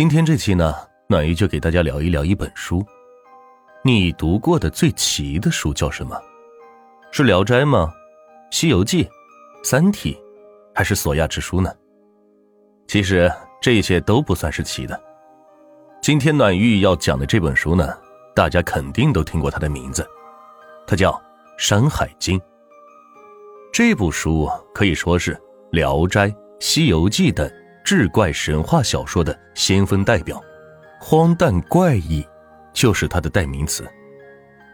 今天这期呢，暖玉就给大家聊一聊一本书。你读过的最奇的书叫什么？是《聊斋》吗？《西游记》？《三体》？还是《索亚之书》呢？其实这些都不算是奇的。今天暖玉要讲的这本书呢，大家肯定都听过它的名字，它叫《山海经》。这部书可以说是《聊斋》《西游记》等志怪神话小说的先锋代表，荒诞怪异就是它的代名词。《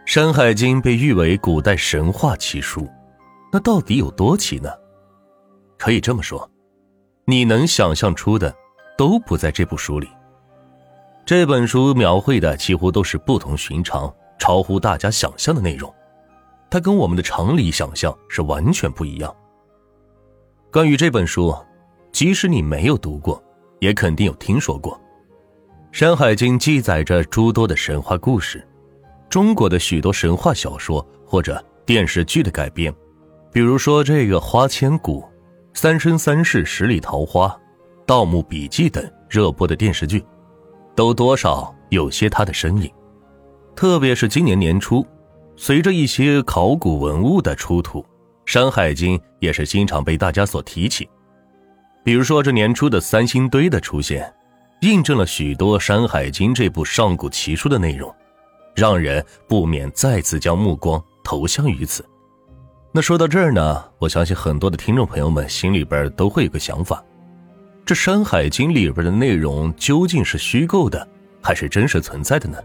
山海经》被誉为古代神话奇书，那到底有多奇呢？可以这么说，你能想象出的都不在这部书里。这本书描绘的几乎都是不同寻常、超乎大家想象的内容，它跟我们的常理想象是完全不一样。关于这本书，即使你没有读过，也肯定有听说过。《山海经》记载着诸多的神话故事，中国的许多神话小说或者电视剧的改编，比如说这个《花千骨》《三生三世十里桃花》《盗墓笔记》等热播的电视剧。都多少有些他的身影，特别是今年年初，随着一些考古文物的出土，《山海经》也是经常被大家所提起。比如说这年初的三星堆的出现，印证了许多《山海经》这部上古奇书的内容，让人不免再次将目光投向于此。那说到这儿呢，我相信很多的听众朋友们心里边都会有个想法。这《山海经》里边的内容究竟是虚构的，还是真实存在的呢？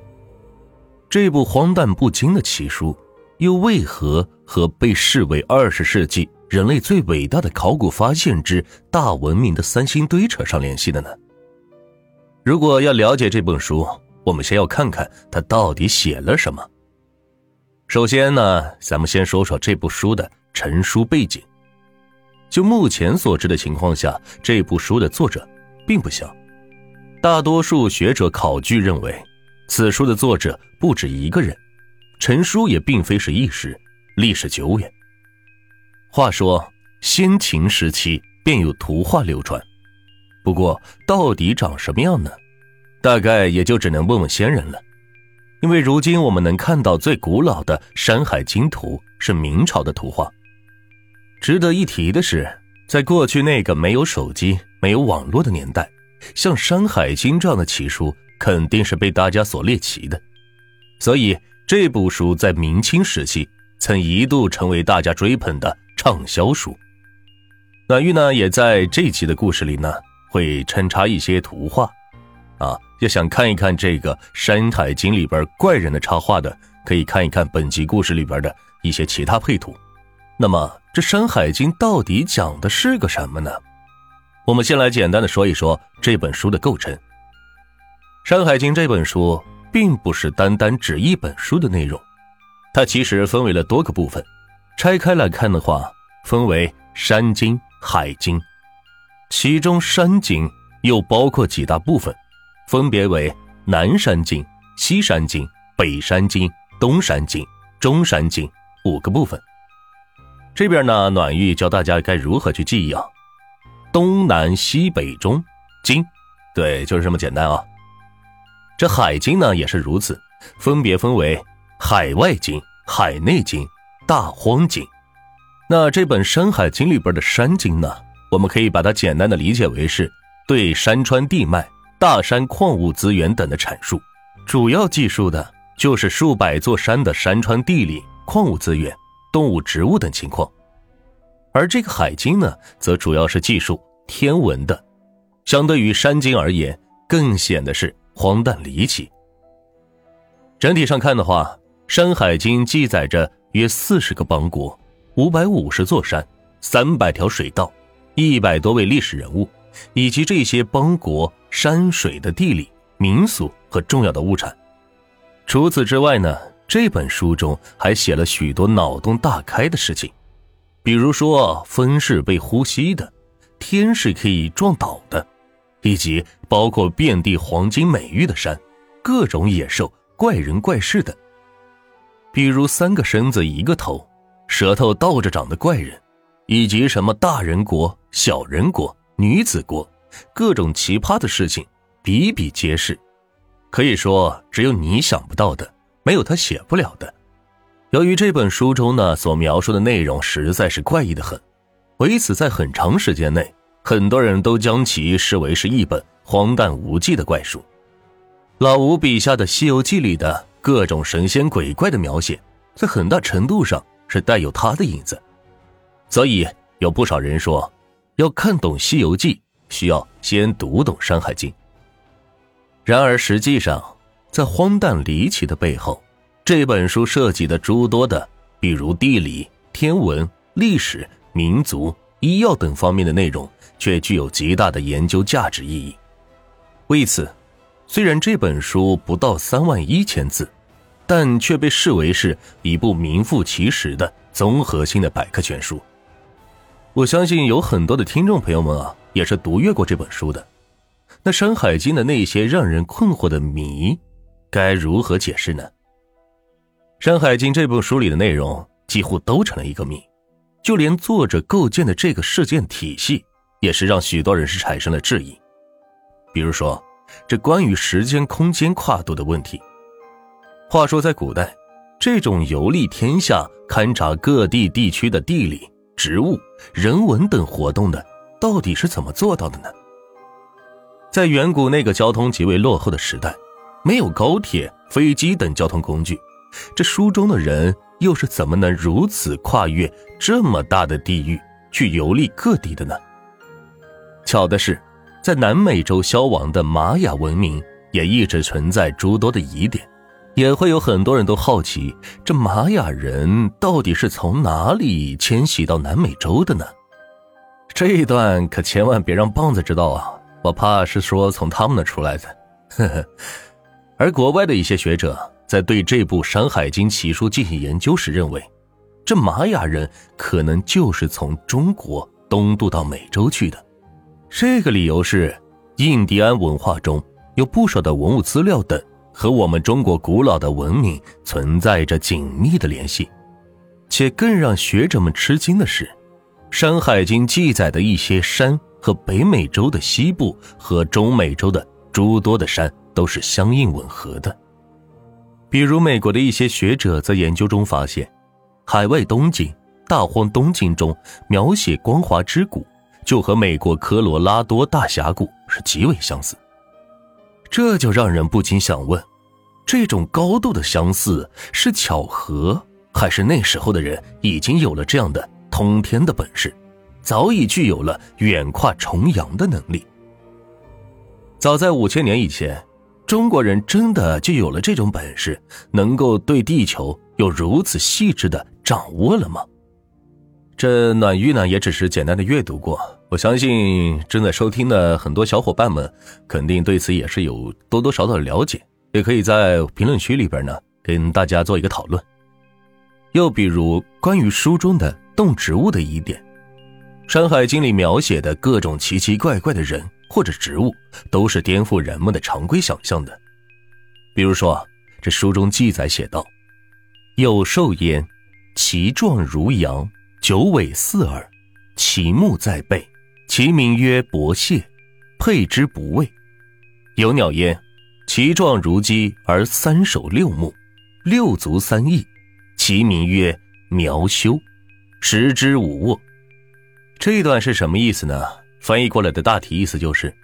这部荒诞不经的奇书，又为何和被视为二十世纪人类最伟大的考古发现之大文明的三星堆扯上联系的呢？如果要了解这本书，我们先要看看它到底写了什么。首先呢，咱们先说说这部书的成书背景。就目前所知的情况下，这部书的作者并不详。大多数学者考据认为，此书的作者不止一个人，成书也并非是一时，历史久远。话说先秦时期便有图画流传，不过到底长什么样呢？大概也就只能问问先人了。因为如今我们能看到最古老的《山海经图》是明朝的图画。值得一提的是，在过去那个没有手机、没有网络的年代，像《山海经》这样的奇书肯定是被大家所猎奇的，所以这部书在明清时期曾一度成为大家追捧的畅销书。暖玉呢，也在这期的故事里呢，会穿插一些图画，啊，要想看一看这个《山海经》里边怪人的插画的，可以看一看本集故事里边的一些其他配图。那么。这《山海经》到底讲的是个什么呢？我们先来简单的说一说这本书的构成。《山海经》这本书并不是单单指一本书的内容，它其实分为了多个部分。拆开来看的话，分为山经、海经，其中山经又包括几大部分，分别为南山经、西山经、北山经、东山经、中山经五个部分。这边呢，暖玉教大家该如何去记忆啊？东南西北中经，对，就是这么简单啊。这海经呢也是如此，分别分为海外经、海内经、大荒经。那这本《山海经》里边的山经呢，我们可以把它简单的理解为是对山川地脉、大山矿物资源等的阐述，主要记述的就是数百座山的山川地理、矿物资源。动物、植物等情况，而这个《海经》呢，则主要是记述天文的，相对于《山经》而言，更显得是荒诞离奇。整体上看的话，《山海经》记载着约四十个邦国、五百五十座山、三百条水道、一百多位历史人物，以及这些邦国山水的地理、民俗和重要的物产。除此之外呢？这本书中还写了许多脑洞大开的事情，比如说风是被呼吸的，天是可以撞倒的，以及包括遍地黄金美玉的山，各种野兽、怪人怪事的，比如三个身子一个头，舌头倒着长的怪人，以及什么大人国、小人国、女子国，各种奇葩的事情，比比皆是，可以说只有你想不到的，没有他写不了的。由于这本书中呢所描述的内容实在是怪异的很，为此在很长时间内，很多人都将其视为是一本荒诞无稽的怪书。老吴笔下的《西游记》里的各种神仙鬼怪的描写，在很大程度上是带有他的影子，所以有不少人说，要看懂《西游记》，需要先读懂《山海经》。然而，实际上，在荒诞离奇的背后，这本书涉及的诸多的，比如地理、天文、历史、民族、医药等方面的内容，却具有极大的研究价值意义。为此，虽然这本书不到三万一千字，但却被视为是一部名副其实的综合性的百科全书。我相信有很多的听众朋友们啊，也是读阅过这本书的。那《山海经》的那些让人困惑的谜，该如何解释呢？《山海经》这部书里的内容几乎都成了一个谜，就连作者构建的这个事件体系，也是让许多人是产生了质疑。比如说，这关于时间空间跨度的问题。话说，在古代，这种游历天下、勘察各地地区的地理、植物、人文等活动的，到底是怎么做到的呢？在远古那个交通极为落后的时代，没有高铁、飞机等交通工具，这书中的人又是怎么能如此跨越这么大的地域去游历各地的呢？巧的是，在南美洲消亡的玛雅文明也一直存在诸多的疑点，也会有很多人都好奇，这玛雅人到底是从哪里迁徙到南美洲的呢？这一段可千万别让棒子知道啊！我怕是说从他们那出来的，呵呵。而国外的一些学者在对这部《山海经》奇书进行研究时，认为，这玛雅人可能就是从中国东渡到美洲去的。这个理由是，印第安文化中有不少的文物资料等和我们中国古老的文明存在着紧密的联系。且更让学者们吃惊的是，《山海经》记载的一些山。和北美洲的西部和中美洲的诸多的山都是相应吻合的。比如，美国的一些学者在研究中发现，海外东京、大荒东京中描写光华之谷，就和美国科罗拉多大峡谷是极为相似。这就让人不禁想问：这种高度的相似是巧合，还是那时候的人已经有了这样的通天的本事？早已具有了远跨重洋的能力。早在五千年以前，中国人真的就有了这种本事，能够对地球有如此细致的掌握了吗？这暖玉呢，也只是简单的阅读过。我相信正在收听的很多小伙伴们，肯定对此也是有多多少少的了解，也可以在评论区里边呢，跟大家做一个讨论。又比如关于书中的动植物的疑点。《山海经》里描写的各种奇奇怪怪的人或者植物，都是颠覆人们的常规想象的。比如说，这书中记载写道：“有兽焉，其状如羊，九尾四耳，其目在背，其名曰伯谢，佩之不畏。有鸟焉，其状如鸡，而三首六目，六足三翼，其名曰苗修，食之无卧。”这一段是什么意思呢？翻译过来的大体意思就是，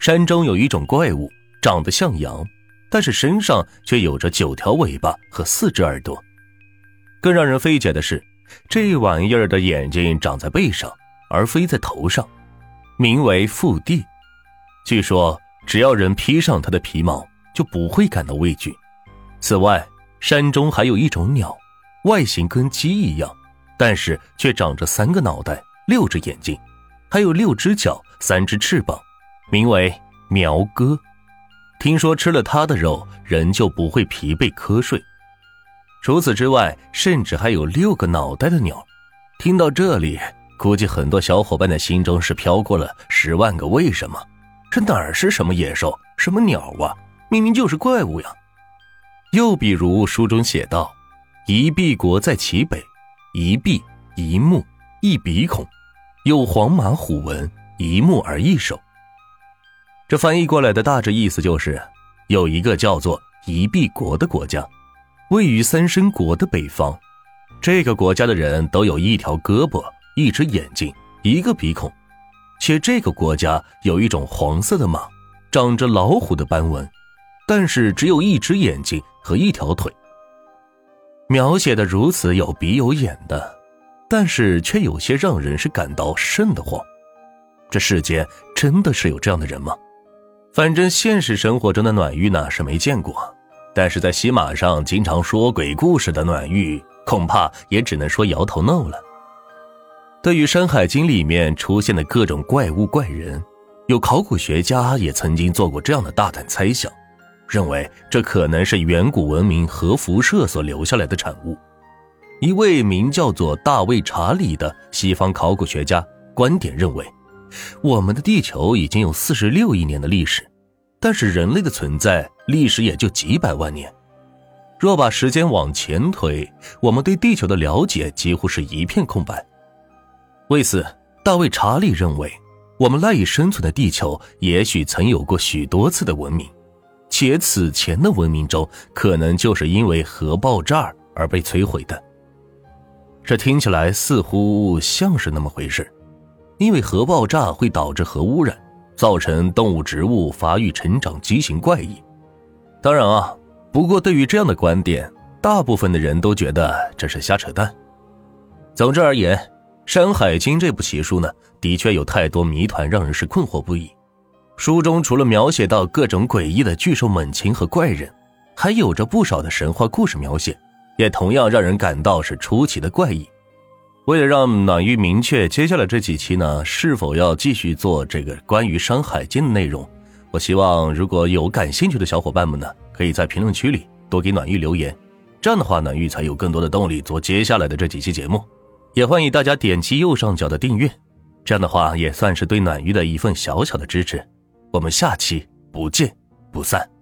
山中有一种怪物，长得像羊，但是身上却有着九条尾巴和四只耳朵。更让人费解的是，这玩意儿的眼睛长在背上，而非在头上，名为腹地。据说，只要人披上它的皮毛，就不会感到畏惧。此外，山中还有一种鸟，外形跟鸡一样，但是却长着三个脑袋。六只眼睛，还有六只脚，三只翅膀，名为苗哥。听说吃了它的肉，人就不会疲惫瞌睡。除此之外，甚至还有六个脑袋的鸟。听到这里，估计很多小伙伴的心中是飘过了十万个为什么。这哪儿是什么野兽，什么鸟啊？明明就是怪物呀！又比如书中写道：“一臂国在其北，一臂一目一鼻孔。”有黄马虎纹，一目而一首。这翻译过来的大致意思就是，有一个叫做一臂国的国家，位于三申国的北方。这个国家的人都有一条胳膊、一只眼睛、一个鼻孔，且这个国家有一种黄色的马，长着老虎的斑纹，但是只有一只眼睛和一条腿。描写的如此有鼻有眼的，但是却有些让人是感到瘆得慌。这世间真的是有这样的人吗？反正现实生活中的暖玉呢是没见过，但是在喜马上经常说鬼故事的暖玉。恐怕也只能说摇头 no 了。对于《山海经》里面出现的各种怪物怪人，有考古学家也曾经做过这样的大胆猜想，认为这可能是远古文明核辐射所留下来的产物。一位名叫做大卫·查理的西方考古学家观点认为，我们的地球已经有四十六亿年的历史，但是人类的存在历史也就几百万年。若把时间往前推，我们对地球的了解几乎是一片空白。为此，大卫·查理认为，我们赖以生存的地球也许曾有过许多次的文明，且此前的文明中可能就是因为核爆炸而被摧毁的。这听起来似乎像是那么回事，因为核爆炸会导致核污染，造成动物、植物发育成长畸形怪异。当然啊。不过，对于这样的观点，大部分的人都觉得这是瞎扯淡。总之而言，《山海经》这部奇书呢，的确有太多谜团，让人是困惑不已。书中除了描写到各种诡异的巨兽猛禽和怪人，还有着不少的神话故事描写，也同样让人感到是出奇的怪异。为了让暖玉明确接下来这几期呢是否要继续做这个关于《山海经》的内容，我希望如果有感兴趣的小伙伴们呢。可以在评论区里多给暖玉留言，这样的话，暖玉才有更多的动力做接下来的这几期节目。也欢迎大家点击右上角的订阅，这样的话也算是对暖玉的一份小小的支持。我们下期不见不散。